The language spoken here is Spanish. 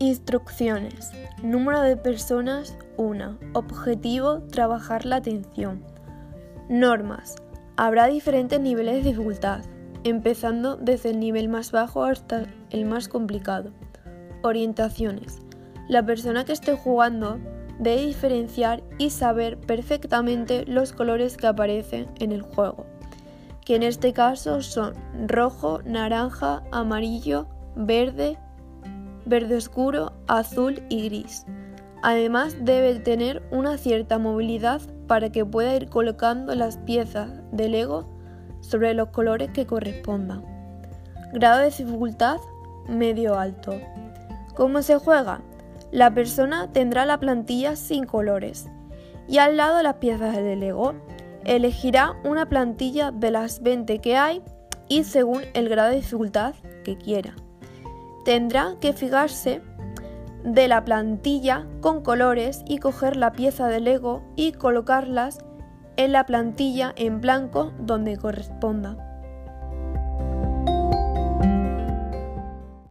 Instrucciones. Número de personas 1. Objetivo trabajar la atención. Normas. Habrá diferentes niveles de dificultad, empezando desde el nivel más bajo hasta el más complicado. Orientaciones. La persona que esté jugando debe diferenciar y saber perfectamente los colores que aparecen en el juego, que en este caso son rojo, naranja, amarillo, verde, verde oscuro, azul y gris. Además debe tener una cierta movilidad para que pueda ir colocando las piezas de Lego sobre los colores que correspondan. Grado de dificultad medio alto. ¿Cómo se juega? La persona tendrá la plantilla sin colores y al lado las piezas de Lego. Elegirá una plantilla de las 20 que hay y según el grado de dificultad que quiera. Tendrá que fijarse de la plantilla con colores y coger la pieza de Lego y colocarlas en la plantilla en blanco donde corresponda.